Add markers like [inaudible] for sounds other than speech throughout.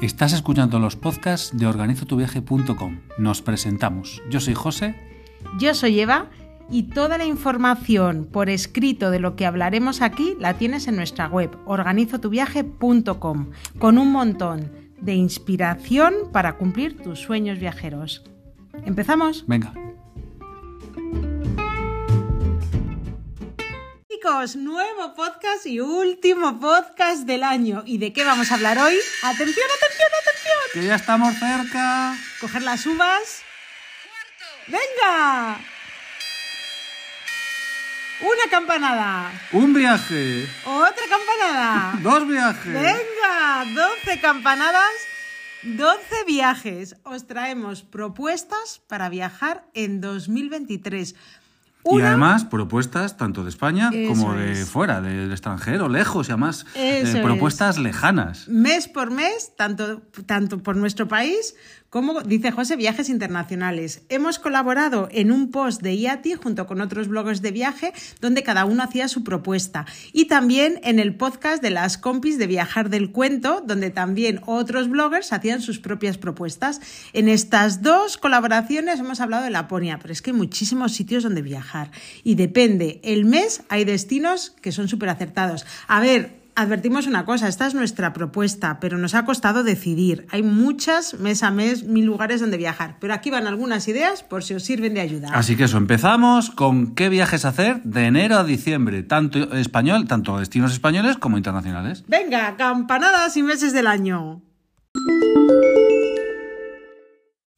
Estás escuchando los podcasts de organizotuviaje.com. Nos presentamos. Yo soy José. Yo soy Eva y toda la información por escrito de lo que hablaremos aquí la tienes en nuestra web organizotuviaje.com con un montón de inspiración para cumplir tus sueños viajeros. ¿Empezamos? Venga. Chicos, nuevo podcast y último podcast del año. ¿Y de qué vamos a hablar hoy? Atención, atención, atención. Que ya estamos cerca. Coger las uvas. ¡Venga! Una campanada. Un viaje. Otra campanada. [laughs] Dos viajes. Venga, 12 campanadas, 12 viajes. Os traemos propuestas para viajar en 2023. Y además propuestas tanto de España Eso como de es. fuera, del extranjero, lejos y además eh, es. propuestas lejanas. mes por mes, tanto, tanto por nuestro país como, dice José, viajes internacionales. Hemos colaborado en un post de IATI junto con otros bloggers de viaje donde cada uno hacía su propuesta. Y también en el podcast de las compis de Viajar del Cuento, donde también otros bloggers hacían sus propias propuestas. En estas dos colaboraciones hemos hablado de Laponia, pero es que hay muchísimos sitios donde viajar. Y depende, el mes hay destinos que son súper acertados. A ver, Advertimos una cosa, esta es nuestra propuesta, pero nos ha costado decidir. Hay muchas, mes a mes, mil lugares donde viajar, pero aquí van algunas ideas por si os sirven de ayuda. Así que eso, empezamos con qué viajes hacer de enero a diciembre, tanto español, tanto destinos españoles como internacionales. Venga, campanadas y meses del año.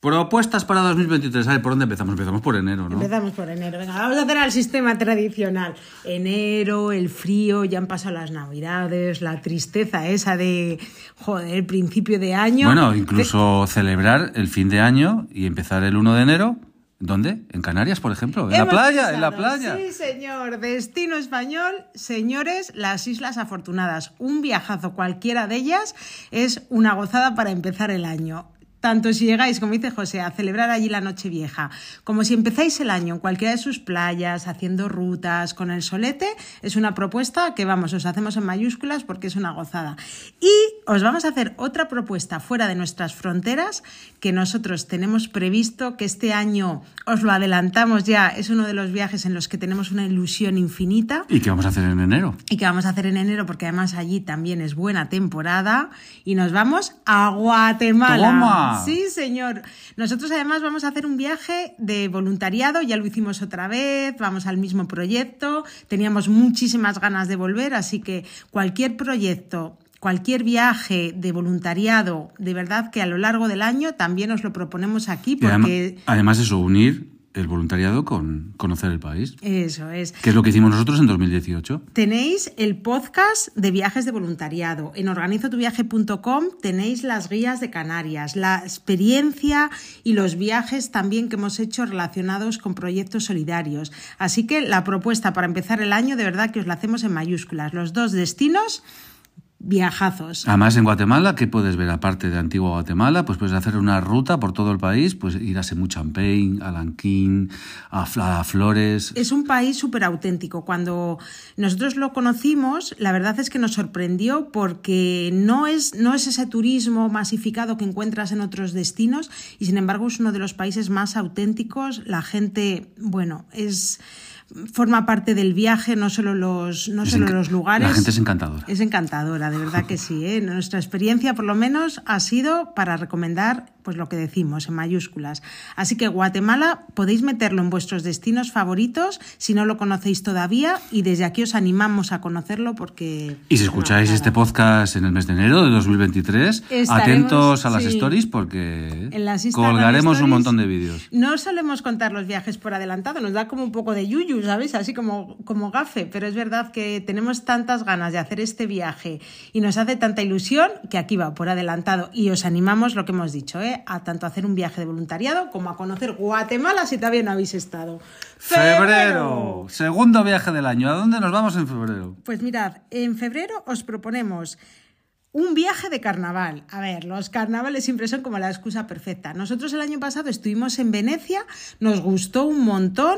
Propuestas para 2023. A ver, ¿por dónde empezamos? Empezamos por enero, ¿no? Empezamos por enero. Venga, vamos a hacer al sistema tradicional. Enero, el frío, ya han pasado las navidades, la tristeza esa de, joder, el principio de año. Bueno, incluso celebrar el fin de año y empezar el 1 de enero. ¿Dónde? ¿En Canarias, por ejemplo? ¿En la playa? ¿En la playa? Sí, señor. Destino español, señores, las Islas Afortunadas. Un viajazo cualquiera de ellas es una gozada para empezar el año. Tanto si llegáis, como dice José, a celebrar allí la noche vieja, como si empezáis el año en cualquiera de sus playas, haciendo rutas, con el solete, es una propuesta que, vamos, os hacemos en mayúsculas porque es una gozada. Y os vamos a hacer otra propuesta fuera de nuestras fronteras que nosotros tenemos previsto que este año, os lo adelantamos ya, es uno de los viajes en los que tenemos una ilusión infinita ¿Y qué vamos a hacer en enero? y que vamos a hacer en enero porque además allí también es buena temporada y nos vamos a Guatemala. ¡Toma! Sí, señor. Nosotros además vamos a hacer un viaje de voluntariado, ya lo hicimos otra vez, vamos al mismo proyecto, teníamos muchísimas ganas de volver, así que cualquier proyecto Cualquier viaje de voluntariado, de verdad que a lo largo del año también os lo proponemos aquí Y adem- porque además eso, unir el voluntariado con conocer el país, eso es. que es lo que hicimos nosotros en 2018. Tenéis el podcast de viajes de voluntariado. En organizotuviaje.com tenéis las guías de Canarias, la experiencia y los viajes también que hemos hecho relacionados con proyectos solidarios. Así que la propuesta para empezar el año, de verdad que os la hacemos en mayúsculas. Los dos destinos, viajazos. Además, en Guatemala, ¿qué puedes ver? Aparte de Antigua Guatemala, pues puedes hacer una ruta por todo el país, pues ir a Semu Champagne, a Lanquín, a, Flores. Es un país súper auténtico. Cuando nosotros lo conocimos, la verdad es que nos sorprendió porque no es, no es ese turismo masificado que encuentras en otros destinos y sin embargo es uno de los países más auténticos. La gente, bueno, es forma parte del viaje, no solo los, no solo los lugares. La gente es encantadora. Es encantadora, de verdad que sí. ¿eh? Nuestra experiencia, por lo menos, ha sido para recomendar pues lo que decimos en mayúsculas. Así que Guatemala podéis meterlo en vuestros destinos favoritos si no lo conocéis todavía y desde aquí os animamos a conocerlo porque... Y si escucháis este podcast en el mes de enero de 2023, Estaremos, atentos a las sí. stories porque En las Instagram colgaremos un montón de vídeos. No solemos contar los viajes por adelantado, nos da como un poco de yuyu, ¿sabéis? Así como, como gafe, pero es verdad que tenemos tantas ganas de hacer este viaje y nos hace tanta ilusión que aquí va por adelantado y os animamos lo que hemos dicho, ¿eh? a tanto hacer un viaje de voluntariado como a conocer Guatemala si todavía no habéis estado. Febrero, segundo viaje del año. ¿A dónde nos vamos en febrero? Pues mirad, en febrero os proponemos Un viaje de carnaval. A ver, los carnavales siempre son como la excusa perfecta. Nosotros el año pasado estuvimos en Venecia, nos gustó un montón.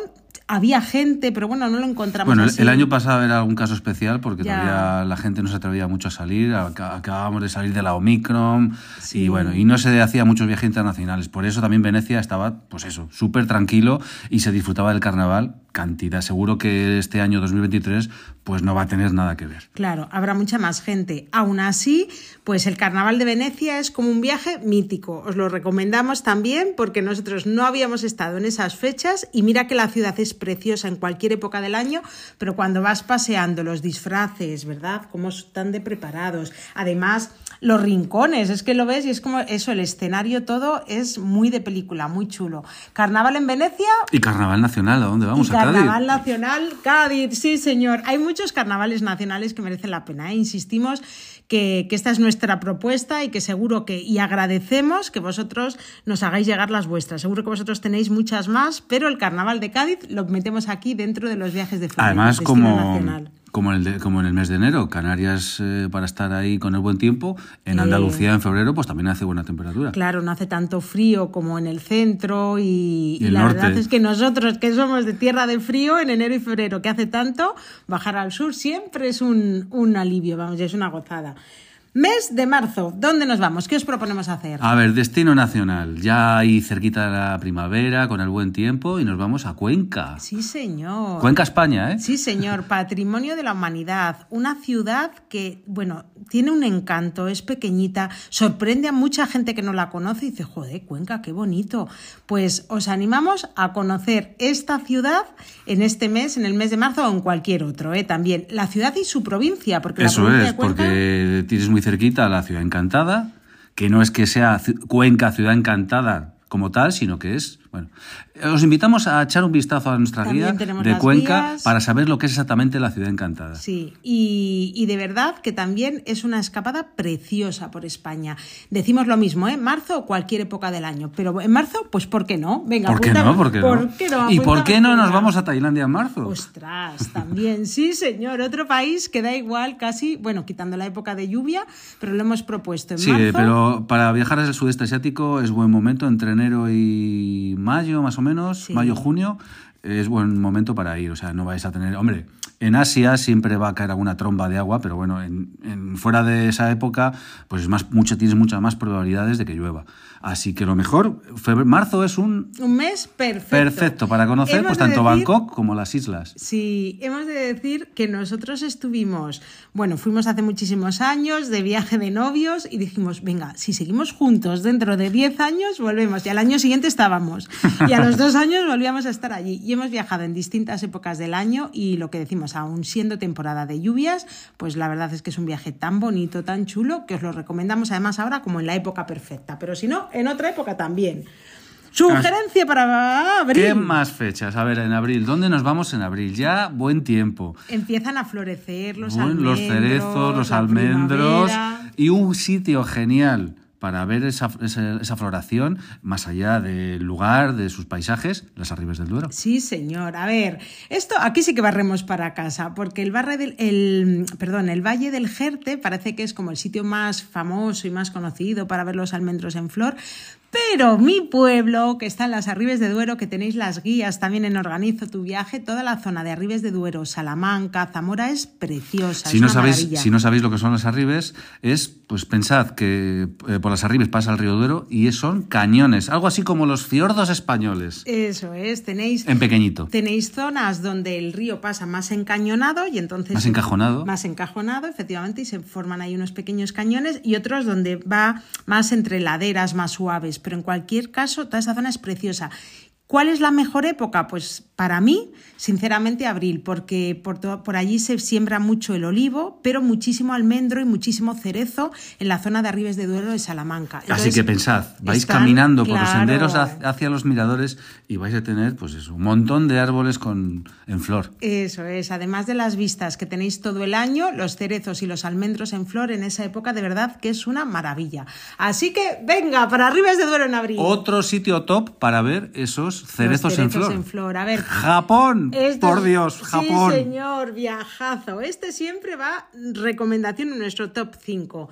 Había gente, pero bueno, no lo encontramos. Bueno, el- así. el año pasado era un caso especial porque Ya. todavía la gente no se atrevía mucho a salir. Ac- Acabábamos de salir de la Omicron Sí. y bueno, y no se hacía muchos viajes internacionales. Por eso también Venecia estaba, pues eso, súper tranquilo y se disfrutaba del carnaval cantidad. Seguro que este año 2023 pues no va a tener nada que ver. Claro, habrá mucha más gente. Aún así, pues el Carnaval de Venecia es como un viaje mítico. Os lo recomendamos también porque nosotros no habíamos estado en esas fechas y mira que la ciudad es preciosa en cualquier época del año, pero cuando vas paseando los disfraces, ¿verdad? Cómo están de preparados. Además, los rincones, es que lo ves y es como eso, el escenario todo es muy de película, muy chulo. Carnaval en Venecia, Y carnaval nacional, ¿a dónde vamos? y a Cádiz. Carnaval Nacional, Cádiz, sí señor. Hay muchos carnavales nacionales que merecen la pena. ¿eh? Insistimos que, que esta es nuestra propuesta y que seguro que, y agradecemos que vosotros nos hagáis llegar las vuestras. Seguro que vosotros tenéis muchas más, pero el Carnaval de Cádiz lo metemos aquí dentro de los viajes de. Además, como, nacional. Como, en el de- como en el mes de enero, Canarias eh, para estar ahí con el buen tiempo, en Eh. Andalucía en febrero pues también hace buena temperatura. Claro, no hace tanto frío como en el centro y, Y y el la norte. verdad es que nosotros que somos de tierra de frío en enero y febrero, que hace tanto, bajar al sur siempre es un, un alivio, vamos, ya es una gozada. Mes de marzo, ¿dónde nos vamos? ¿Qué os proponemos hacer? A ver, destino nacional. Ya ahí cerquita de la primavera, con el buen tiempo, y nos vamos a Cuenca. Sí, señor. Cuenca, España, ¿eh? Sí, señor, [laughs] patrimonio de la humanidad, una ciudad que, bueno, tiene un encanto, es pequeñita, sorprende a mucha gente que no la conoce y dice, joder, Cuenca, qué bonito. Pues os animamos a conocer esta ciudad en este mes, en el mes de marzo o en cualquier otro, ¿eh? También la ciudad y su provincia, porque la Eso provincia es, de Cuenca... porque tienes muy cerquita la ciudad encantada, que no es que sea Cuenca ciudad encantada como tal, sino que es, bueno, os invitamos a echar un vistazo a nuestra También guía de Cuenca guías. para saber lo que es exactamente la ciudad encantada. Sí, y, y de verdad que también es una escapada preciosa por España. Decimos lo mismo, ¿eh? Marzo o cualquier época del año. Pero en marzo, pues ¿por qué no? Venga, ¿Por qué no? ¿Por qué no? ¿Por qué no? ¿Y por qué no nos vamos a Tailandia en marzo? Ostras, también, [laughs] sí, señor. Otro país que da igual casi, bueno, quitando la época de lluvia, pero lo hemos propuesto en Sí, marzo. eh, pero para viajar al sudeste asiático es buen momento, entre enero y mayo más o menos, Sí. mayo, junio, es buen momento para ir, o sea, no vais a tener, hombre, en Asia siempre va a caer alguna tromba de agua, pero bueno, en, en- fuera de esa época, pues es más, mucho, tienes muchas más probabilidades de que llueva. Así que lo mejor, febrero, marzo es un Un mes perfecto. perfecto para conocer Hemos pues tanto decir- Bangkok como las islas. Sí, hemos de decir que nosotros estuvimos, bueno, fuimos hace muchísimos años de viaje de novios y dijimos, venga, si seguimos juntos dentro de 10 años, volvemos. Y al año siguiente estábamos. Y a los [laughs] dos años volvíamos a estar allí. Y hemos viajado en distintas épocas del año y lo que decimos, aún siendo temporada de lluvias, pues la verdad es que es un viaje tan bonito, tan chulo, que os lo recomendamos además ahora como en la época perfecta. Pero si no, en otra época también. Sugerencia para abril. ¿Qué más fechas? A ver, en abril, ¿dónde nos vamos en abril? Ya buen tiempo. Empiezan a florecer los Buen- almendros. los cerezos, los almendros primavera. y un sitio genial para ver esa, esa, floración más allá del lugar, de sus paisajes, las Arribes del Duero. Sí, señor. A ver, esto aquí sí que barremos para casa, porque el, barre del, el, perdón, el Valle del Jerte parece que es como el sitio más famoso y más conocido para ver los almendros en flor. Pero mi pueblo, que está en las Arribes de Duero, que tenéis las guías también en Organizo tu viaje, toda la zona de Arribes de Duero, Salamanca, Zamora es preciosa. Si es no, una sabéis, maravilla. si no sabéis lo que son las Arribes, es, pues pensad que eh, por las Arribes pasa el río Duero y son cañones, algo así como los fiordos españoles, Eso es, tenéis en pequeñito. Tenéis zonas donde el río pasa más encañonado y entonces... Más encajonado. Más encajonado, efectivamente, y se forman ahí unos pequeños cañones y otros donde va más entre laderas más suaves. Pero en cualquier caso, toda esa zona es preciosa. ¿Cuál es la mejor época? Pues para mí, sinceramente, abril, porque por, por allí se siembra mucho el olivo, pero muchísimo almendro y muchísimo cerezo en la zona de Arribes de Duero de Salamanca. Así que pensad, vais están- caminando por los senderos ha- hacia los miradores y vais a tener pues eso, un montón de árboles con, en flor. Eso es, además de las vistas que tenéis todo el año, los cerezos y los almendros en flor en esa época, de verdad que es una maravilla. Así que venga, para Arribas de Duero en abril. Otro sitio top para ver esos cerezos, en, flor. A ver. Japón, esto- por Dios, Japón. Sí, señor, viajazo. Este siempre va recomendación en nuestro top 5.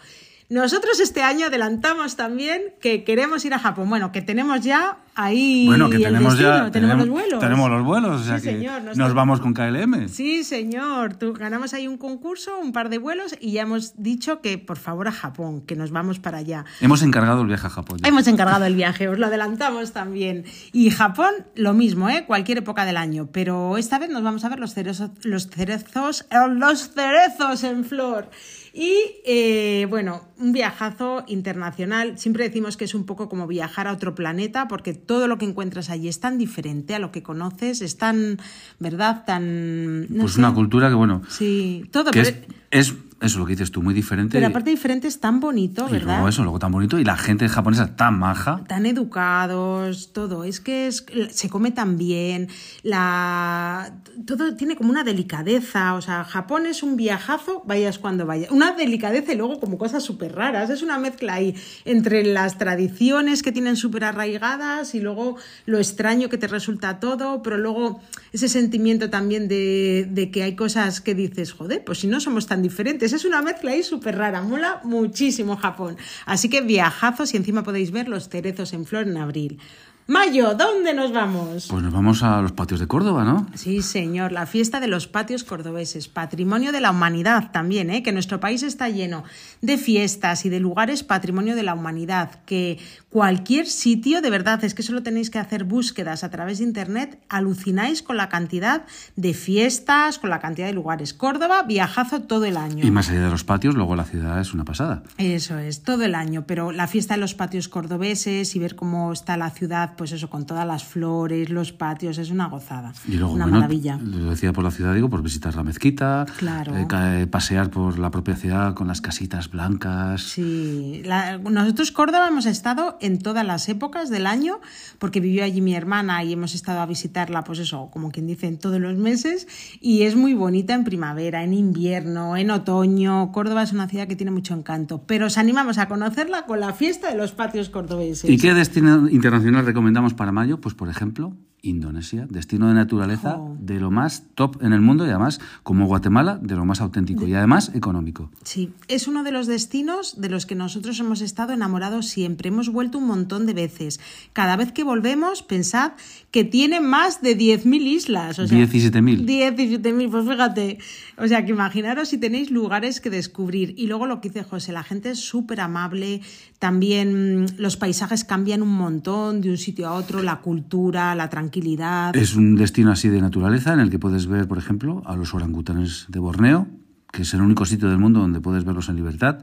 Nosotros este año adelantamos también que queremos ir a Japón. Bueno, que tenemos ya ahí Bueno, que el tenemos destino, ya. tenemos, los vuelos. Tenemos los vuelos, o sea Sí, que señor, nos vamos con KLM. Sí, señor. Tú, ganamos ahí un concurso, un par de vuelos y ya hemos dicho que por favor a Japón, que nos vamos para allá. Hemos encargado el viaje a Japón. ya. Hemos encargado el viaje, os lo adelantamos también. Y Japón, lo mismo, ¿eh? cualquier época del año. Pero esta vez nos vamos a ver los cerezos, los cerezos, los cerezos en flor. Y eh, bueno, un viajazo internacional. Siempre decimos que es un poco como viajar a otro planeta, porque todo lo que encuentras allí es tan diferente a lo que conoces, es tan, ¿verdad? Tan. no Pues sé. una cultura que, bueno, Sí, todo. que pero, es, es eso lo que dices tú, muy diferente. pero aparte diferente es tan bonito, y ¿verdad? luego eso, luego tan bonito. Y la gente japonesa tan maja. tan educados, todo. Es que es, se come tan bien, la, todo tiene como una delicadeza. O sea, Japón es un viajazo, vayas cuando vayas. Una delicadeza y luego como cosas súper raras. Es una mezcla ahí entre las tradiciones que tienen súper arraigadas y luego lo extraño que te resulta todo, pero luego ese sentimiento también de, de que hay cosas que dices, joder, pues si no somos tan diferentes. Es una mezcla ahí súper rara. Mola muchísimo Japón. Así que viajazos y encima podéis ver los cerezos en flor en abril. Mayo, ¿dónde nos vamos? Pues nos vamos a los patios de Córdoba, ¿no? Sí, señor, la fiesta de los patios cordobeses, patrimonio de la humanidad también, ¿eh? que nuestro país está lleno de fiestas y de lugares patrimonio de la humanidad, que cualquier sitio, de verdad, es que solo tenéis que hacer búsquedas a través de Internet, alucináis con la cantidad de fiestas, con la cantidad de lugares. Córdoba, viajazo todo el año. Y más allá de los patios, luego la ciudad es una pasada. Eso es, todo el año, pero la fiesta de los patios cordobeses y ver cómo está la ciudad, pues eso, con todas las flores, los patios, es una gozada, Y luego, una bueno, maravilla. lo decía por la ciudad, digo, por visitar la mezquita, Claro. eh, eh, pasear por la propia ciudad con las casitas blancas. Sí, la- nosotros Córdoba hemos estado en todas las épocas del año, porque vivió allí mi hermana y hemos estado a visitarla, pues eso, como quien dice, en todos los meses, y es muy bonita en primavera, en invierno, en otoño. Córdoba es una ciudad que tiene mucho encanto, pero os animamos a conocerla con la fiesta de los patios cordobeses. ¿Y qué destino internacional recomendamos para mayo? Pues, por ejemplo, Indonesia, destino de naturaleza de lo más top en el mundo y además, como Guatemala, de lo más auténtico y además económico. Sí, es uno de los destinos de los que nosotros hemos estado enamorados siempre. Hemos vuelto un montón de veces. Cada vez que volvemos, pensad que tiene más de 10.000 islas. O sea, 17.000. 17.000, pues fíjate. O sea, que imaginaros si tenéis lugares que descubrir. Y luego lo que dice José, la gente es súper amable. También mm, los paisajes cambian un montón de un sitio a otro, la cultura, la tranquilidad. Es un destino así de naturaleza en el que puedes ver, por ejemplo, a los orangutanes de Borneo, que es el único sitio del mundo donde puedes verlos en libertad.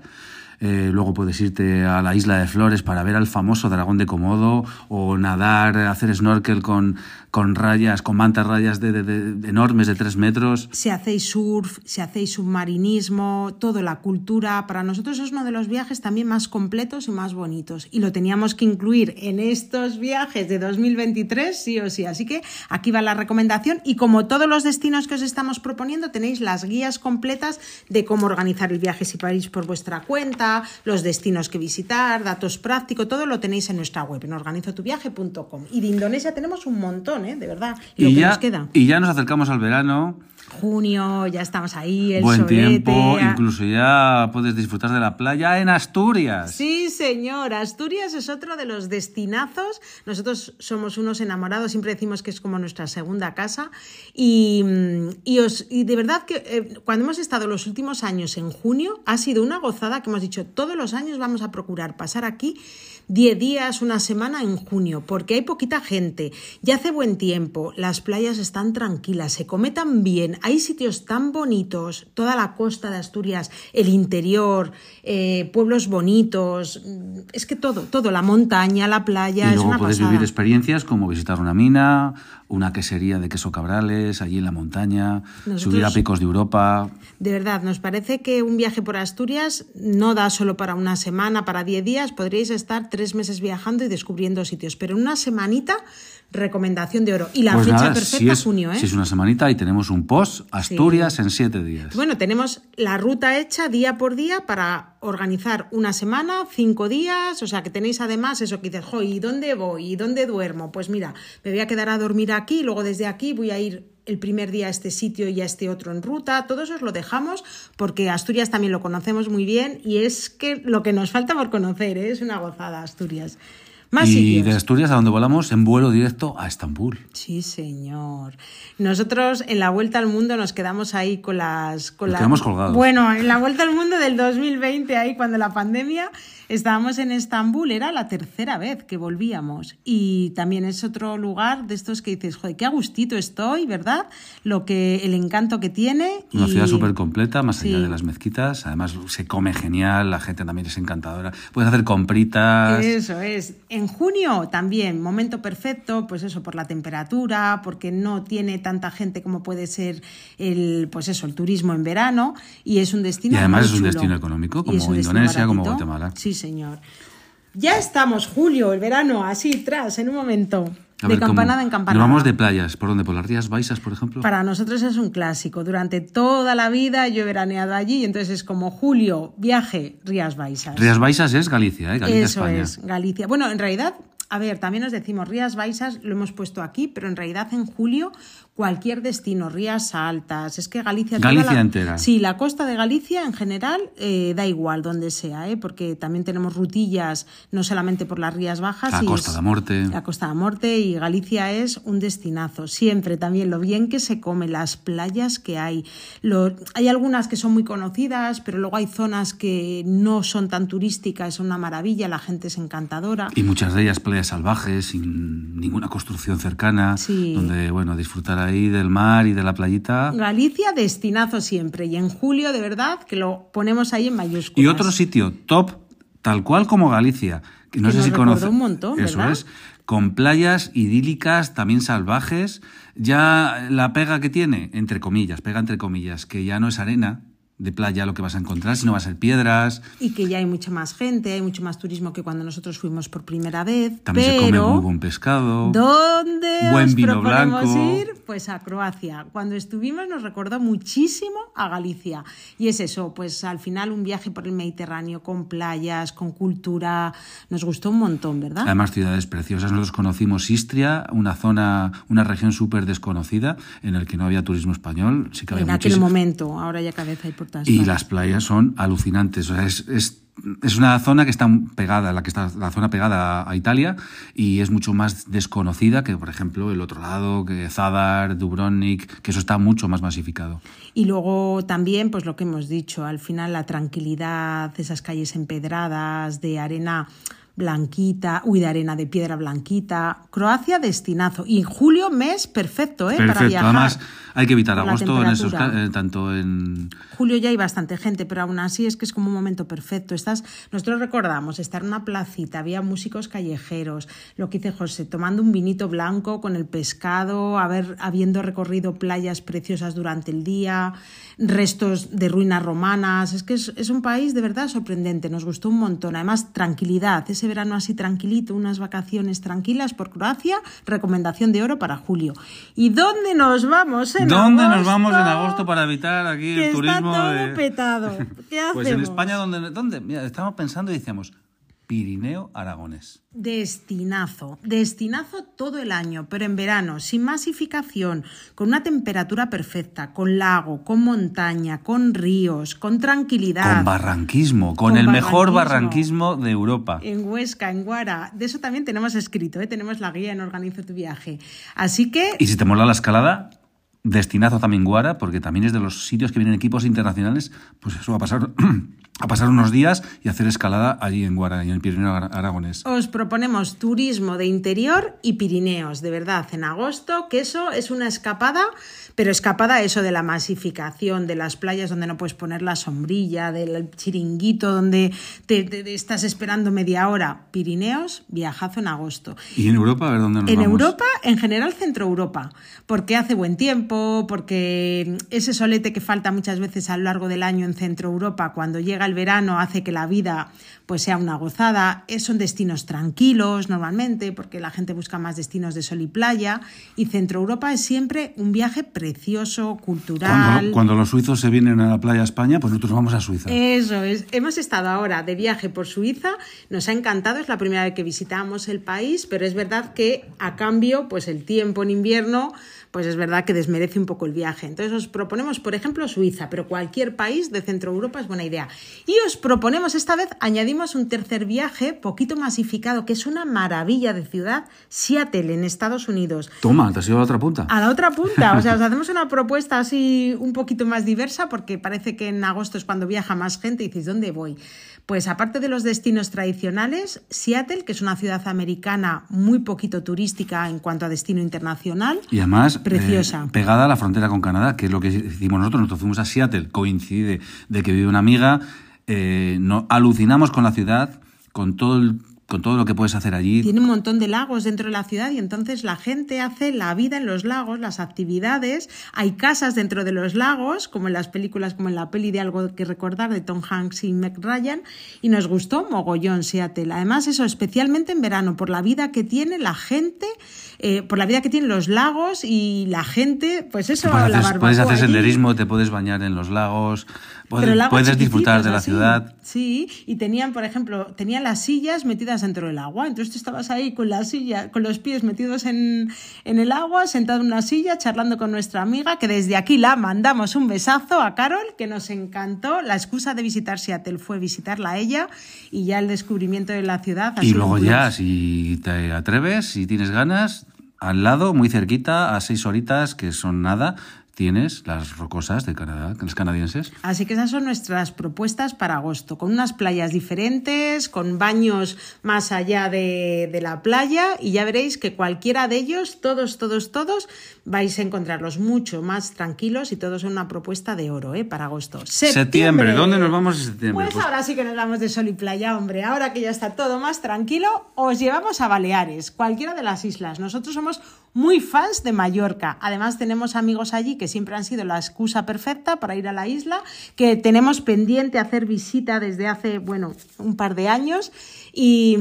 Eh, luego puedes irte a la isla de Flores para ver al famoso dragón de Komodo o nadar, hacer snorkel con, con rayas, con mantas rayas de, de- de- enormes de tres metros. si hacéis surf, si hacéis submarinismo, toda la cultura, para nosotros es uno de los viajes también más completos y más bonitos. Y lo teníamos que incluir en estos viajes de 2023, sí o sí. Así que aquí va la recomendación. Y como todos los destinos que os estamos proponiendo, tenéis las guías completas de cómo organizar el viaje si paráis por vuestra cuenta, los destinos que visitar, datos prácticos, todo lo tenéis en nuestra web, en organizotuviaje.com. Y de Indonesia tenemos un montón, ¿eh? de verdad. Y lo Y que ya, nos queda. y ya nos acercamos al verano, Junio, ya estamos ahí, el buen solete, tiempo, incluso ya puedes disfrutar de la playa en Asturias. Sí, señor. Asturias es otro de los destinazos. Nosotros somos unos enamorados, siempre decimos que es como nuestra segunda casa. Y, y, os- y de verdad que eh, cuando hemos estado los últimos años en junio, ha sido una gozada que hemos dicho, todos los años vamos a procurar pasar aquí 10 días, una semana en junio, porque hay poquita gente, ya hace buen tiempo, las playas están tranquilas, se come tan bien, hay sitios tan bonitos, toda la costa de Asturias, el interior, eh, pueblos bonitos, mm, es que todo, todo, la montaña, la playa, y es luego una puedes pasada. vivir experiencias como visitar una mina, una quesería de queso cabrales, allí en la montaña, Nosotros- subir a picos de Europa. De verdad, nos parece que un viaje por Asturias no da solo para una semana, para 10 días, podríais estar tres meses viajando y descubriendo sitios, pero en una semanita, recomendación de oro. Y la Pues fecha nada, perfecta, si es, junio, ¿eh? si es una semanita y tenemos un post, Asturias en siete días. Bueno, tenemos la ruta hecha día por día para organizar una semana, cinco días, o sea que tenéis además eso que dices, jo, ¿y dónde voy? ¿Y dónde duermo? Pues mira, me voy a quedar a dormir aquí, luego desde aquí voy a ir el primer día a este sitio y a este otro en ruta, todo eso os lo dejamos porque Asturias también lo conocemos muy bien y es que lo que nos falta por conocer, ¿eh? es una gozada Asturias. Más y sitios. de Asturias a donde volamos en vuelo directo a Estambul. Sí, señor. Nosotros en la vuelta al mundo nos quedamos ahí con las. Con Nos la- quedamos colgados. Bueno, en la vuelta al mundo del 2020, ahí cuando la pandemia, estábamos en Estambul, era la tercera vez que volvíamos. Y también es otro lugar de estos que dices, joder, qué a gustito estoy, ¿verdad? Lo que, el encanto que tiene. Una y- ciudad súper completa, más allá Sí. de las mezquitas. Además, se come genial, la gente también es encantadora. Puedes hacer compritas. Eso es. En junio también, momento perfecto, pues eso, por la temperatura, porque no tiene tanta gente como puede ser el, pues eso, el turismo en verano, y es un destino. Y además muy es un chulo. destino económico, como Indonesia, como. Guatemala. Sí, señor. Ya estamos, Julio, el verano, así, tras, en un momento. A de campanada en campanada. Nos vamos de playas. ¿Por dónde? ¿Por las Rías Baixas, por ejemplo? Para nosotros es un clásico. Durante toda la vida yo he veraneado allí, y entonces es como Julio, viaje, Rías Baixas. Rías Baixas es Galicia, ¿eh? Galicia, Eso España. es, Galicia. Bueno, en realidad, a ver, también nos decimos Rías Baixas, lo hemos puesto aquí, pero en realidad en julio cualquier destino, Rías Altas, es que Galicia... Galicia la- entera. Sí, la costa de Galicia en general eh, da igual donde sea, ¿eh? porque también tenemos rutillas, no solamente por las Rías Bajas. La y Costa es- da Morte. La Costa de Morte y Galicia es un destinazo. Siempre también lo bien que se come, las playas que hay. Lo- hay algunas que son muy conocidas, pero luego hay zonas que no son tan turísticas, es una maravilla, la gente es encantadora. Y muchas de ellas playas salvajes, sin ninguna construcción cercana, Sí. donde, bueno, disfrutar ahí del mar y de la playita. Galicia, destinazo siempre. Y en julio, de verdad, que lo ponemos ahí en mayúsculas. Y otro sitio top, tal cual como Galicia, que no Que sé si recordó conoce. un montón, Eso ¿verdad? es, con playas idílicas, también salvajes. Ya la pega que tiene, entre comillas, pega entre comillas, que ya no es arena de playa lo que vas a encontrar, sino va a ser piedras. Y que ya hay mucha más gente, hay mucho más turismo que cuando nosotros fuimos por primera vez. También se come muy buen pescado. ¿Dónde Buen os vino proponemos blanco. ir? Pues a Croacia. Cuando estuvimos nos recordó muchísimo a Galicia. Y es eso, pues al final un viaje por el Mediterráneo con playas, con cultura, nos gustó un montón, ¿verdad? Además, ciudades preciosas. Nosotros conocimos Istria, una zona, una región súper desconocida en la que no había turismo español. Sí que había en aquel momento, ahora ya vez hay por Y las playas son alucinantes. O sea, es, es, es una zona que está pegada, la que está la zona pegada a, a Italia y es mucho más desconocida que, por ejemplo, el otro lado, que Zadar, Dubrovnik, que eso está mucho más masificado. Y luego también, pues lo que hemos dicho, al final la tranquilidad, esas calles empedradas, de arena blanquita, uy, de arena de piedra blanquita. Croacia, destinazo. Y julio, mes perfecto, ¿eh? Para Perfecto. viajar. Además, hay que evitar agosto en esos, eh, tanto en Julio ya hay bastante gente, pero aún así es que es como un momento perfecto. Estás, nosotros recordamos estar en una placita, había músicos callejeros, lo que dice José, tomando un vinito blanco con el pescado, haber, habiendo recorrido playas preciosas durante el día, restos de ruinas romanas. Es que es, es un país de verdad sorprendente, nos gustó un montón. Además, tranquilidad, ese verano así tranquilito, unas vacaciones tranquilas por Croacia, recomendación de oro para julio. ¿Y dónde nos vamos en ¿Dónde nos vamos en agosto para evitar aquí Que el está turismo? todo de- petado. [laughs] ¿Qué Pues en hacemos? España, ¿dónde? dónde? Mira, estábamos pensando y decíamos Pirineo Aragones. Destinazo, destinazo todo el año, pero en verano, sin masificación, con una temperatura perfecta, con lago, con montaña, con ríos, con tranquilidad. Con barranquismo, con, Con el mejor barranquismo. de Europa. En Huesca, en Guara. De eso también tenemos escrito, ¿eh? tenemos la guía en Organizo tu viaje. Así que Y si te mola la escalada, destinazo también Guara, porque también es de los sitios que vienen equipos internacionales, pues eso, a pasar, [clears throat] a pasar unos días y hacer escalada allí en Guara, y en el Pirineo Ara- Aragonés. Os proponemos turismo de interior y Pirineos, de verdad, en agosto, que eso es una escapada, pero escapada eso de la masificación, de las playas donde no puedes poner la sombrilla, del chiringuito donde te, te- estás esperando media hora. Pirineos, viajazo en agosto. Y en Europa, a ver dónde nos En vamos. Europa, en general Centro Europa, porque hace buen tiempo, porque ese solete que falta muchas veces a lo largo del año en Centro Europa, cuando llega el verano, hace que la vida pues sea una gozada. Eh, Son destinos tranquilos normalmente, porque la gente busca más destinos de sol y playa, y Centro Europa es siempre un viaje precioso, cultural. Cuando, cuando los suizos se vienen a la playa a España, pues nosotros vamos a Suiza. Eso es. Hemos estado ahora de viaje por Suiza, nos ha encantado, es la primera vez que visitamos el país, pero es verdad que a cambio, pues el tiempo en invierno, pues es verdad que desmerece un poco el viaje. Entonces os proponemos, por ejemplo, Suiza, pero cualquier país de Centro Europa es buena idea. Y os proponemos esta vez, añadimos un tercer viaje, poquito masificado, que es una maravilla de ciudad, Seattle, en Estados Unidos. Toma, te has ido a la otra punta. A la otra punta, o sea, [laughs] os hacemos una propuesta así un poquito más diversa, porque parece que en agosto es cuando viaja más gente y dices, ¿dónde voy? Pues aparte de los destinos tradicionales, Seattle, que es una ciudad americana muy poquito turística en cuanto a destino internacional. Y además, preciosa. Eh, pegada a la frontera con Canadá, que es lo que hicimos nosotros. Nosotros fuimos a Seattle, coincide de que vive una amiga. Eh, no, alucinamos con la ciudad, con todo el con todo lo que puedes hacer allí. Tiene un montón de lagos dentro de la ciudad y entonces la gente hace la vida en los lagos, las actividades. Hay casas dentro de los lagos, como en las películas, como en la peli de Algo que recordar de Tom Hanks y Meg Ryan. Y nos gustó mogollón Seattle. Además, eso, especialmente en verano, por la vida que tiene la gente, eh, por la vida que tienen los lagos y la gente, pues eso, puedes, la hacer, puedes hacer senderismo, te puedes bañar en los lagos. Puedes, puedes disfrutar de la ciudad. Sí, y tenían, por ejemplo, tenían las sillas metidas dentro del agua. Entonces tú estabas ahí con la silla, con los pies metidos en, en el agua, sentado en una silla, charlando con nuestra amiga, que desde aquí la mandamos un besazo a Carol, que nos encantó. La excusa de visitar Seattle fue visitarla a ella y ya el descubrimiento de la ciudad. y luego ya, si te atreves, si tienes ganas, al lado, muy cerquita, a seis horitas, que son nada, tienes las rocosas de Canadá, las canadienses. Así que esas son nuestras propuestas para agosto, con unas playas diferentes, con baños más allá de, de, la playa y ya veréis que cualquiera de ellos, todos, todos, todos, vais a encontrarlos mucho más tranquilos y todos son una propuesta de oro ¿eh? para agosto. Septiembre. septiembre. ¿dónde nos vamos en septiembre? Pues, pues ahora sí que nos vamos de sol y playa, hombre. Ahora que ya está todo más tranquilo, os llevamos a Baleares, cualquiera de las islas. Nosotros somos muy fans de Mallorca. Además tenemos amigos allí que siempre han sido la excusa perfecta para ir a la isla, que tenemos pendiente hacer visita desde hace, bueno, un par de años. Y,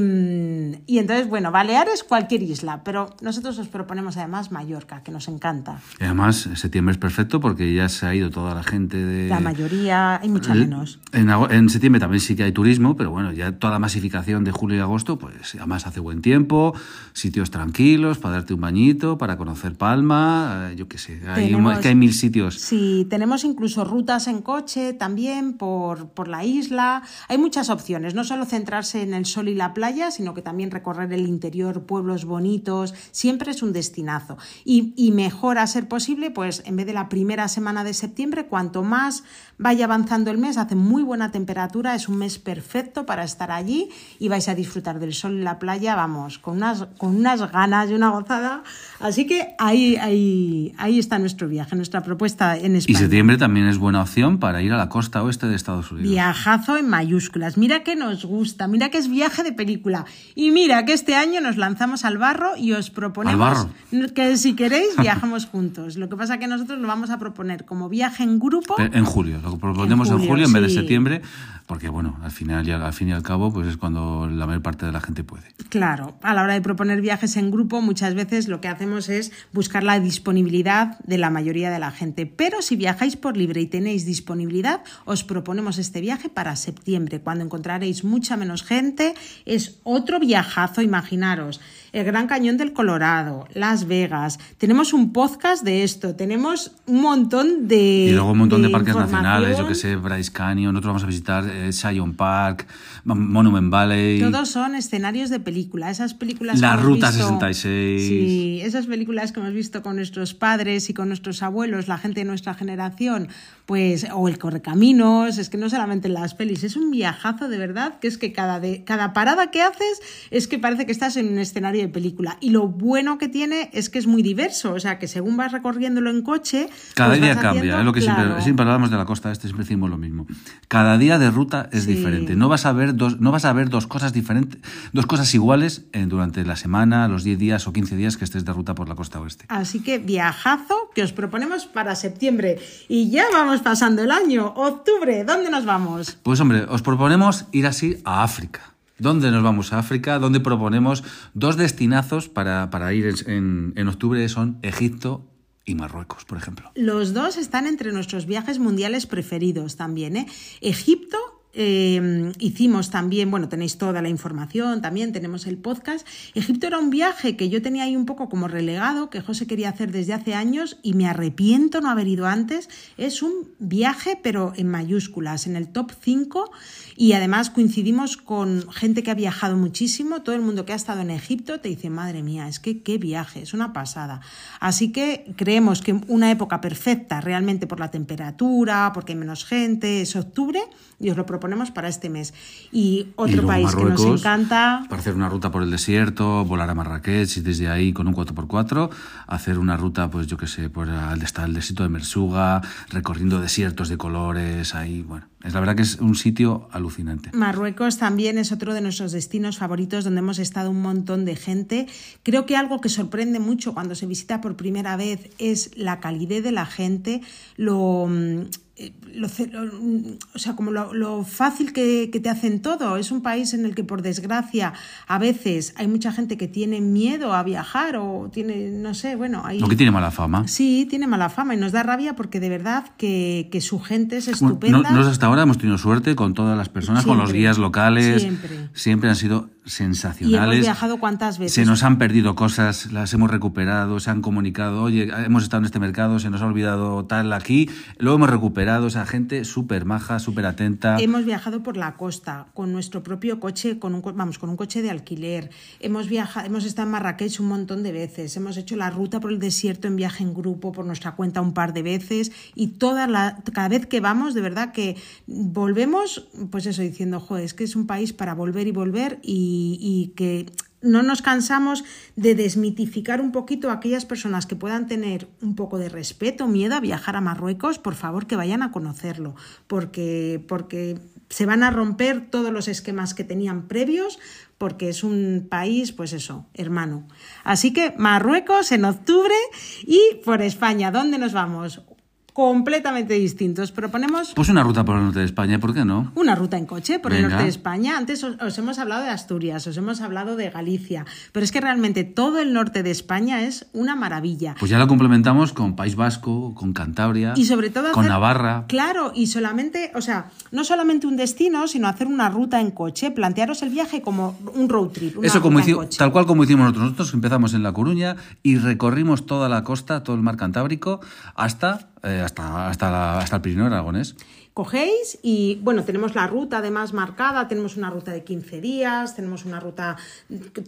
y, entonces, bueno, Baleares, cualquier isla, pero nosotros os proponemos además Mallorca, que nos encanta. Y además, septiembre es perfecto porque ya se ha ido toda la gente de... La mayoría, hay mucha menos. En, en septiembre también sí que hay turismo, pero bueno, ya toda la masificación de julio y agosto, pues además hace buen tiempo, sitios tranquilos para darte un bañito, para conocer Palma, yo qué sé, hay, tenemos, que hay mil sitios. Sí, tenemos incluso rutas en coche también por, por la isla, hay muchas opciones, no solo centrarse en el sol y la playa, sino que también recorrer el interior, pueblos bonitos, siempre es un destinazo. Y, y mejor a ser posible, pues en vez de la primera semana de septiembre, cuanto más vaya avanzando el mes, hace muy buena temperatura, es un mes perfecto para estar allí y vais a disfrutar del sol en la playa, vamos, con unas, con unas ganas y una gozada. Así que ahí, ahí, ahí está nuestro viaje, nuestra propuesta en España. Y septiembre también es buena opción para ir a la costa oeste de Estados Unidos. Viajazo en mayúsculas. Mira que nos gusta, mira que es viaje de película. Y mira que este año nos lanzamos al barro y os proponemos que si queréis [laughs] viajamos juntos. Lo que pasa que nosotros lo vamos a proponer como viaje en grupo. En julio, lo proponemos en julio, en, vez de septiembre, porque bueno, al final y al, fin y al cabo, pues es cuando la mayor parte de la gente puede. Claro, a la hora de proponer viajes en grupo, muchas veces lo que hacemos es buscar la disponibilidad de la mayoría de la gente. Pero si viajáis por libre y tenéis disponibilidad, os proponemos este viaje para septiembre, cuando encontraréis mucha menos gente. Es otro viajazo, imaginaros el Gran Cañón del Colorado, Las Vegas. Tenemos un podcast de esto, tenemos un montón de. Y luego un montón de, parques nacionales, yo que sé, Bryce Canyon, nosotros vamos a visitar eh, Zion Park, Monument Valley. Todos son escenarios de película, esas películas. La Ruta 66. Sí, esas películas que hemos visto con nuestros padres y con nuestros abuelos, la gente de nuestra generación, pues, o el Correcaminos, es que no solamente las pelis, es un viajazo de verdad, que es que cada, de, cada parada que haces es que parece que estás en un escenario de película. Y lo bueno que tiene es que es muy diverso, o sea, que según vas recorriéndolo en coche... Cada pues día cambia, es lo que siempre, siempre hablamos de la costa este, siempre decimos lo mismo. Cada día de ruta es diferente, no vas a ver dos, no vas a ver dos cosas diferentes, dos cosas iguales eh, durante la semana, los 10 días o 15 días que estés de ruta por la costa oeste. Así que viajazo que os proponemos para septiembre. Y ya vamos pasando el año. Octubre, ¿dónde nos vamos? Pues hombre, os proponemos ir así a África. ¿Dónde nos vamos a África? ¿Dónde proponemos dos destinazos para, para ir en, en octubre? Son Egipto y Marruecos, por ejemplo. Los dos están entre nuestros viajes mundiales preferidos también. ¿eh? Egipto eh, hicimos también, bueno, tenéis toda la información, también tenemos el podcast. Egipto era un viaje que yo tenía ahí un poco como relegado, que José quería hacer desde hace años y me arrepiento no haber ido antes. Es un viaje, pero en mayúsculas, en el top 5 y además coincidimos con gente que ha viajado muchísimo. Todo el mundo que ha estado en Egipto te dice, madre mía, es que qué viaje, es una pasada. Así que creemos que una época perfecta realmente por la temperatura, porque hay menos gente, es octubre y os lo proponemos para este mes. Y otro país que nos encanta. Para hacer una ruta por el desierto, volar a Marrakech y desde ahí con un 4x4, hacer una ruta, pues yo qué sé, por al está el desierto de Mersuga, recorriendo desiertos de colores, ahí, bueno. Es la verdad que es un sitio alucinante. Marruecos también es otro de nuestros destinos favoritos donde hemos estado un montón de gente. Creo que algo que sorprende mucho cuando se visita por primera vez es la calidez de la gente, lo mm, lo, o sea, como lo, fácil que, te hacen todo. Es un país en el que, por desgracia, a veces hay mucha gente que tiene miedo a viajar o tiene, no sé, bueno. Hay... Lo que tiene mala fama. Sí, tiene mala fama y nos da rabia porque de verdad que, su gente es estupenda. no, hasta ahora hemos tenido suerte con todas las personas, con los guías locales. Siempre. Siempre han sido sensacionales. Y hemos viajado cuántas veces. Se nos han perdido cosas, las hemos recuperado, se han comunicado, oye, hemos estado en este mercado, se nos ha olvidado tal aquí, lo hemos recuperado, esa gente súper maja, súper atenta. Hemos viajado por la costa con nuestro propio coche, con un, vamos, con un coche de alquiler. Hemos viajado, hemos estado en Marrakech un montón de veces, hemos hecho la ruta por el desierto en viaje en grupo por nuestra cuenta un par de veces y toda la, cada vez que vamos, de verdad que volvemos, pues eso, diciendo, joder, es que es un país para volver y volver y y, que no nos cansamos de desmitificar un poquito a aquellas personas que puedan tener un poco de respeto, miedo a viajar a Marruecos, por favor que vayan a conocerlo, porque, porque se van a romper todos los esquemas que tenían previos, porque es un país, pues eso, hermano. Así que Marruecos en octubre y por España, ¿dónde nos vamos? Completamente distintos. Proponemos... Pues una ruta por el norte de España, ¿por qué no? Una ruta en coche por el norte de España. Antes os, hemos hablado de Asturias, os hemos hablado de Galicia, pero es que realmente todo el norte de España es una maravilla. Pues ya lo complementamos con País Vasco, con Cantabria, y sobre todo con Navarra. Claro, y solamente, o sea, no solamente un destino, sino hacer una ruta en coche, plantearos el viaje como un road trip. Eso como tal cual como hicimos nosotros. Nosotros empezamos en La Coruña y recorrimos toda la costa, todo el mar Cantábrico, hasta eh, hasta, hasta, hasta el Pirineo Aragonés cogéis y bueno, tenemos la ruta además marcada, tenemos una ruta de 15 días, tenemos una ruta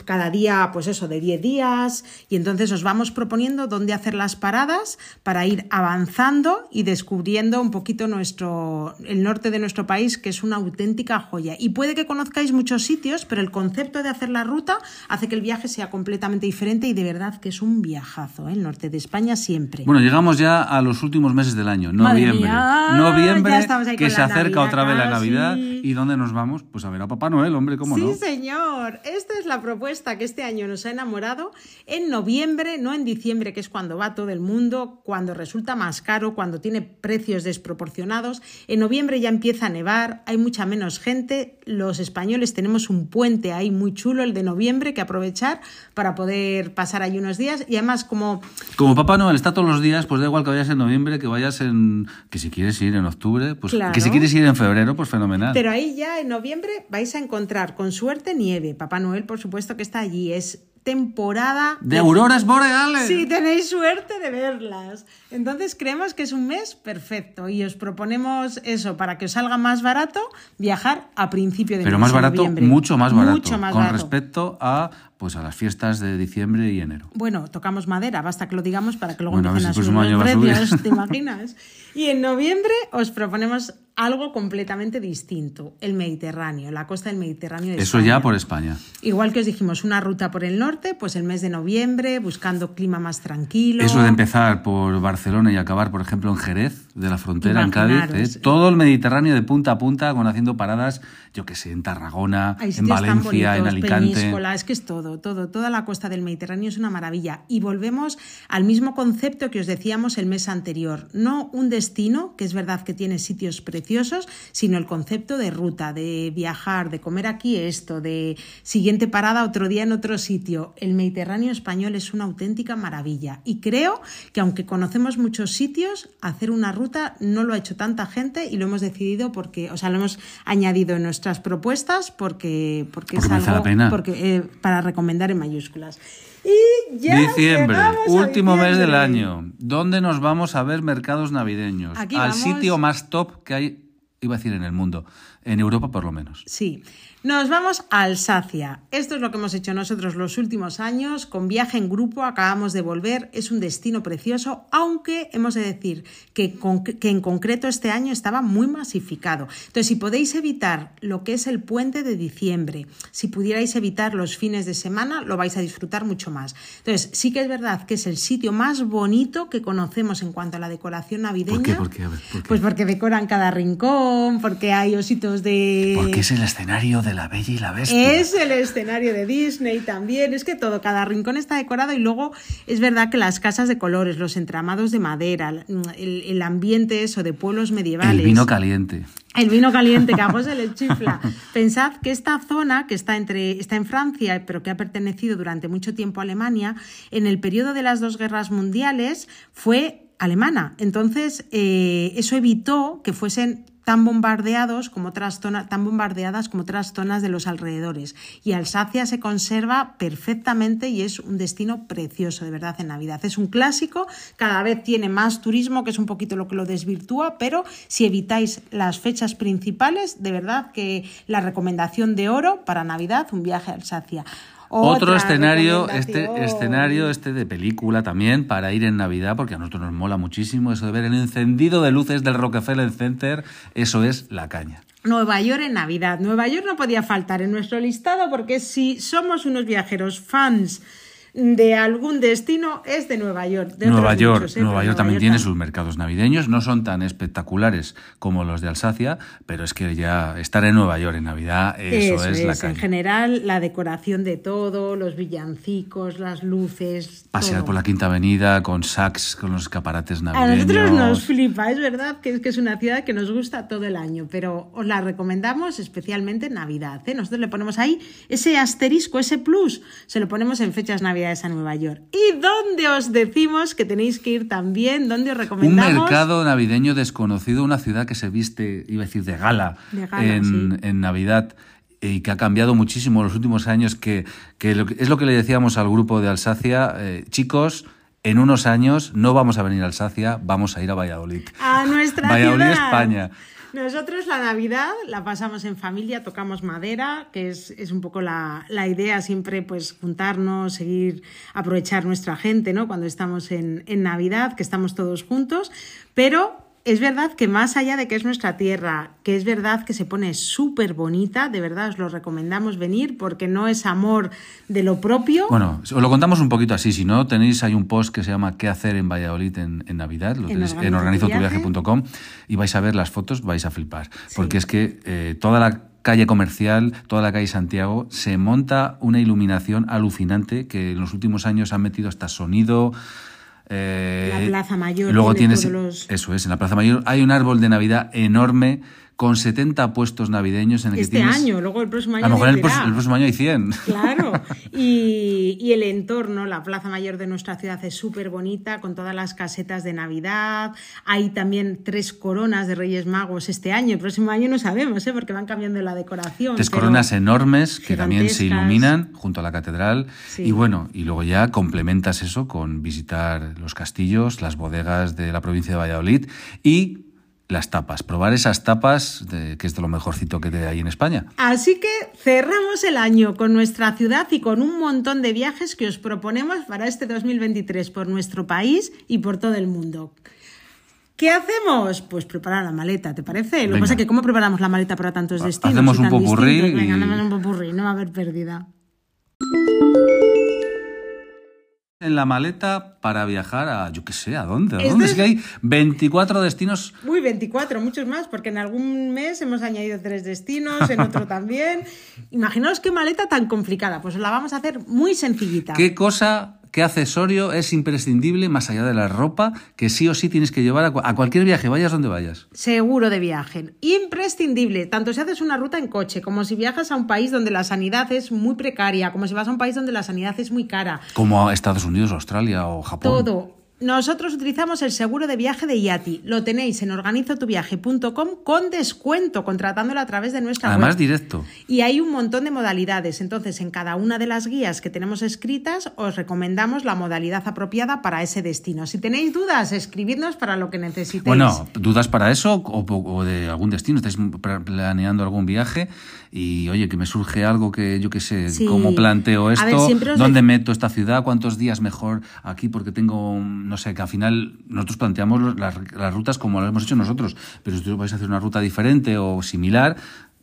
cada día, pues eso, de 10 días y entonces os vamos proponiendo dónde hacer las paradas para ir avanzando y descubriendo un poquito nuestro, el norte de nuestro país, que es una auténtica joya. Y puede que conozcáis muchos sitios, pero el concepto de hacer la ruta hace que el viaje sea completamente diferente y de verdad que es un viajazo, ¿eh? el norte de España siempre. Bueno, llegamos ya a los últimos meses del año, noviembre. noviembre que se acerca otra vez la Navidad. ¿Y dónde nos vamos? Pues a ver a Papá Noel, hombre, ¿cómo sí, no? Sí, señor. Esta es la propuesta que este año nos ha enamorado en noviembre, no en diciembre, que es cuando va todo el mundo, cuando resulta más caro, cuando tiene precios desproporcionados. En noviembre ya empieza a nevar, hay mucha menos gente. Los españoles tenemos un puente ahí muy chulo, el de noviembre, que aprovechar para poder pasar ahí unos días. Y además, como. Como Papá Noel está todos los días, pues da igual que vayas en noviembre, que vayas en. que si quieres ir en octubre, pues que si quieres ir en febrero, pues fenomenal. Pero ahí ya en noviembre vais a encontrar con suerte nieve. Papá Noel, por supuesto que está allí. Es temporada de, auroras boreales. Si tenéis suerte de verlas. Entonces creemos que es un mes perfecto y os proponemos eso para que os salga más barato viajar a principio de Pero más barato, mucho más barato, mucho más con respecto a pues a las fiestas de diciembre y enero. Bueno, tocamos madera, basta que lo digamos para que luego bueno, empiecen a subir los precios, ¿te [laughs] imaginas? Y en noviembre os proponemos algo completamente distinto, el Mediterráneo, la costa del Mediterráneo de Eso ya por España. Igual que os dijimos, una ruta por el norte, pues el mes de noviembre, buscando clima más tranquilo. Eso de empezar por Barcelona y acabar, por ejemplo, en Jerez, de la frontera, en Cádiz. ¿eh? Todo el Mediterráneo de punta a punta, con haciendo paradas, yo que sé, en Tarragona, en Valencia, en Alicante. Es que es todo, todo, toda la costa del Mediterráneo es una maravilla. Y volvemos al mismo concepto que os decíamos el mes anterior. No un destino, que es verdad que tiene sitios preciosos, sino el concepto de ruta, de viajar, de comer aquí esto, de siguiente parada otro día en otro sitio. El Mediterráneo español es una auténtica maravilla y creo que aunque conocemos muchos sitios, hacer una ruta ruta no lo ha hecho tanta gente y lo hemos decidido porque, o sea, lo hemos añadido en nuestras propuestas porque, porque, es algo la pena. Porque, eh, para recomendar en mayúsculas. Y ya Diciembre, último mes del año. ¿Dónde nos vamos a ver mercados navideños? Aquí Al vamos. sitio más top que hay, iba a decir en el mundo, en Europa por lo menos. Sí. Nos vamos a Alsacia. Esto es lo que hemos hecho nosotros los últimos años. Con viaje en grupo acabamos de volver. Es un destino precioso, aunque hemos de decir que, con- que en concreto este año estaba muy masificado. Entonces, si podéis evitar lo que es el puente de diciembre, si pudierais evitar los fines de semana, lo vais a disfrutar mucho más. Entonces, sí que es verdad que es el sitio más bonito que conocemos en cuanto a la decoración navideña. ¿Por qué? ¿Por qué? Ver, ¿por qué? Pues porque decoran cada rincón, porque hay ositos de... Porque es el escenario de la Bella y la Bestia. Es el escenario de Disney también, es que todo, cada rincón está decorado y luego es verdad que las casas de colores, los entramados de madera, el, el ambiente eso de pueblos medievales. El vino caliente. El vino caliente que a José le [laughs] chifla. Pensad que esta zona, que está, entre, está en Francia, pero que ha pertenecido durante mucho tiempo a Alemania, en el periodo de las dos guerras mundiales fue alemana. Entonces, eh, eso evitó que fuesen tan bombardeados como otras zonas, tan bombardeadas como otras zonas de los alrededores. Y Alsacia se conserva perfectamente y es un destino precioso, de verdad, en Navidad. Es un clásico, cada vez tiene más turismo, que es un poquito lo que lo desvirtúa, pero si evitáis las fechas principales, de verdad que la recomendación de oro para Navidad, un viaje a Alsacia. Otro escenario, este escenario, este de película también, para ir en Navidad, porque a nosotros nos mola muchísimo eso de ver el encendido de luces del Rockefeller Center, eso es la caña. Nueva York en Navidad. Nueva York no podía faltar en nuestro listado porque si somos unos viajeros fans de algún destino es de Nueva York. de Nueva otros York, muchos, ¿eh? Nueva York también tiene sus mercados navideños, no son tan espectaculares como los de Alsacia, pero es que ya estar en Nueva York en Navidad, eso, es, la En caña. general, la decoración de todo, los villancicos, las luces. Pasear todo. por la Quinta Avenida con sacs, con los escaparates A navideños. nosotros nos flipa, es verdad que es que es una ciudad que nos gusta todo el año, pero os la recomendamos especialmente en Navidad. ¿eh? Nosotros le ponemos ahí ese asterisco, ese plus, se lo ponemos en fechas navidades a Nueva York. ¿Y dónde os decimos que tenéis que ir también? ¿Dónde os Un recomendamos? mercado navideño desconocido, una ciudad que se viste, iba a decir, de gala, De gala, en, sí. en Navidad y que ha cambiado muchísimo en los últimos años, que, que lo que- es lo que le decíamos al grupo de Alsacia, eh, chicos, en unos años no vamos a venir a Alsacia, vamos a ir a Valladolid. a nuestra Valladolid, ciudad. España. Nosotros la Navidad la pasamos en familia, tocamos madera, que es, es un poco la, la idea siempre, pues juntarnos, seguir, aprovechar nuestra gente, ¿no? Cuando estamos en, en Navidad, que estamos todos juntos, pero es verdad que más allá de que es nuestra tierra, que es verdad que se pone súper bonita, de verdad os lo recomendamos venir porque no es amor de lo propio. Bueno, os lo contamos un poquito así, si no, tenéis hay un post que se llama ¿Qué hacer en Valladolid en, en Navidad? Lo En tenéis en organizotuviaje. organizotuviaje.com y vais a ver las fotos, vais a flipar. Porque es que eh, toda la calle comercial, toda la calle Santiago, se monta una iluminación alucinante que en los últimos años han metido hasta sonido. Eh, La Plaza Mayor Luego tiene tienes, los- eso es, en la Plaza Mayor hay un árbol de Navidad enorme con 70 puestos navideños en el este que tienes... año, luego el próximo año. A lo mejor el, próximo año hay 100. Claro, [laughs] y, y el entorno, la plaza mayor de nuestra ciudad es súper bonita, con todas las casetas de Navidad. Hay también tres coronas de Reyes Magos este año. El próximo año no sabemos, ¿eh? porque van cambiando la decoración. Tres coronas enormes que también se iluminan junto a la catedral. Sí. Y bueno, y luego ya complementas eso con visitar los castillos, las bodegas de la provincia de Valladolid y las tapas. Probar esas tapas, de- que es de lo mejorcito que hay en España. Así que cerramos el año con nuestra ciudad y con un montón de viajes que os proponemos para este 2023 por nuestro país y por todo el mundo. ¿Qué hacemos? Pues preparar la maleta, ¿te parece? Lo que pasa es que ¿cómo preparamos la maleta para tantos destinos? hacemos y un popurrí? Venga, un popurrí, no va a haber pérdida. En la maleta para viajar a, yo qué sé, ¿a dónde? ¿A dónde? Es- que hay 24 destinos Uy, 24, muchos más, porque en algún mes hemos añadido tres destinos, en otro [laughs] también. Imaginaos qué maleta tan complicada. Pues la vamos a hacer muy sencillita. ¿Qué cosa, qué accesorio es imprescindible más allá de la ropa que sí o sí tienes que llevar a, a cualquier viaje, vayas donde vayas? Seguro de viaje. Imprescindible, tanto si haces una ruta en coche, como si viajas a un país donde la sanidad es muy precaria, como si vas a un país donde la sanidad es muy cara. Como a Estados Unidos, Australia o Japón. Todo. Nosotros utilizamos el seguro de viaje de IATI. Lo tenéis en organizotuviaje.com con descuento, contratándolo a través de nuestra Además, web. directo. Y hay un montón de modalidades. Entonces, en cada una de las guías que tenemos escritas, os recomendamos la modalidad apropiada para ese destino. Si tenéis dudas, escribidnos para lo que necesitéis. Bueno, dudas para eso o, o de algún destino, estáis planeando algún viaje y oye, que me surge algo que yo qué sé, Sí. cómo planteo esto, ver, os dónde meto esta ciudad, cuántos días mejor aquí porque tengo, no sé, que al final nosotros planteamos las, las rutas como lo hemos hecho nosotros, pero si vosotros vais a hacer una ruta diferente o similar,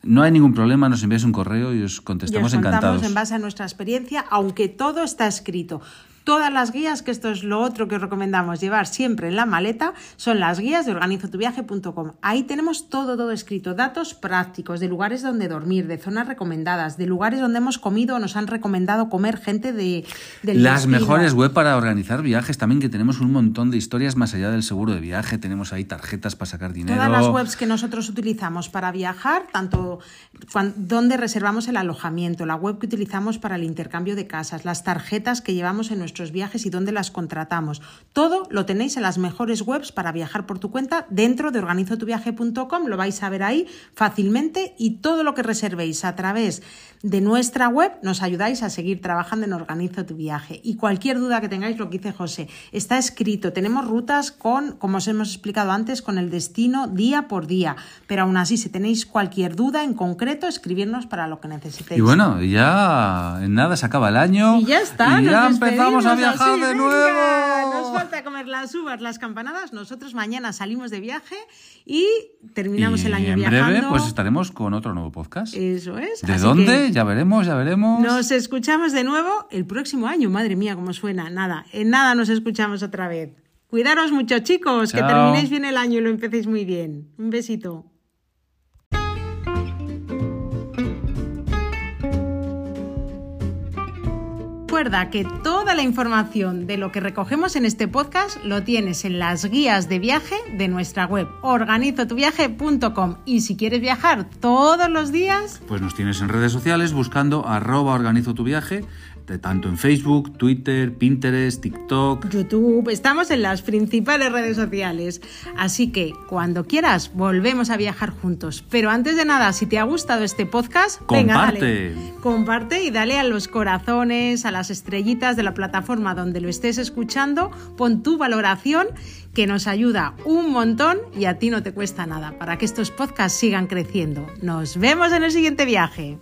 no hay ningún problema, nos enviáis un correo y os Y contestamos os contamos encantados. en base a nuestra experiencia, aunque todo está escrito. Todas las guías, que esto es lo otro que os recomendamos llevar siempre en la maleta, son las guías de organizotuviaje.com. Ahí tenemos todo, todo escrito. Datos prácticos de lugares donde dormir, de zonas recomendadas, de lugares donde hemos comido o nos han recomendado comer gente de, del Las mejores web para organizar viajes también, que tenemos un montón de historias más allá del seguro de viaje. Tenemos ahí tarjetas para sacar dinero. Todas las webs que nosotros utilizamos para viajar, tanto donde reservamos el alojamiento, la web que utilizamos para el intercambio de casas, las tarjetas que llevamos en nuestros viajes y dónde las contratamos. Todo lo tenéis en las mejores webs para viajar por tu cuenta dentro de organizotuviaje.com. Lo vais a ver ahí fácilmente y todo lo que reservéis a través de nuestra web nos ayudáis a seguir trabajando en Organizo tu viaje. Y cualquier duda que tengáis, lo que dice José, está escrito. Tenemos rutas con, como os hemos explicado antes, con el destino día por día. Pero aún así, si tenéis cualquier duda en concreto, escribirnos para lo que necesitéis. Y bueno, ya en nada se acaba el año. Y ya está, Y ya empezamos a viajar así, de venga. nuevo. Nos falta comer las uvas, las campanadas. Nosotros mañana salimos de viaje y terminamos Y el año en viajando. breve pues estaremos con otro nuevo podcast. Eso es. ¿De así dónde? Ya veremos, ya veremos. Nos escuchamos de nuevo el próximo año. Madre mía, cómo suena. Nada, en nada nos escuchamos otra vez. Cuidaros mucho, chicos. Que terminéis bien el año y lo empecéis muy bien. Un besito. Recuerda que toda la información de lo que recogemos en este podcast lo tienes en las guías de viaje de nuestra web organizotuviaje.com y si quieres viajar todos los días, Pues nos tienes en redes sociales buscando arroba organizo tu viaje, de tanto en Facebook, Twitter, Pinterest, TikTok. YouTube, estamos en las principales redes sociales. Así que cuando quieras, volvemos a viajar juntos. Pero antes de nada, si te ha gustado este podcast, venga, Comparte. dale. Comparte y dale a los corazones, a las estrellitas de la plataforma donde lo estés escuchando. Pon tu valoración que nos ayuda un montón y a ti no te cuesta nada para que estos podcasts sigan creciendo. Nos vemos en el siguiente viaje.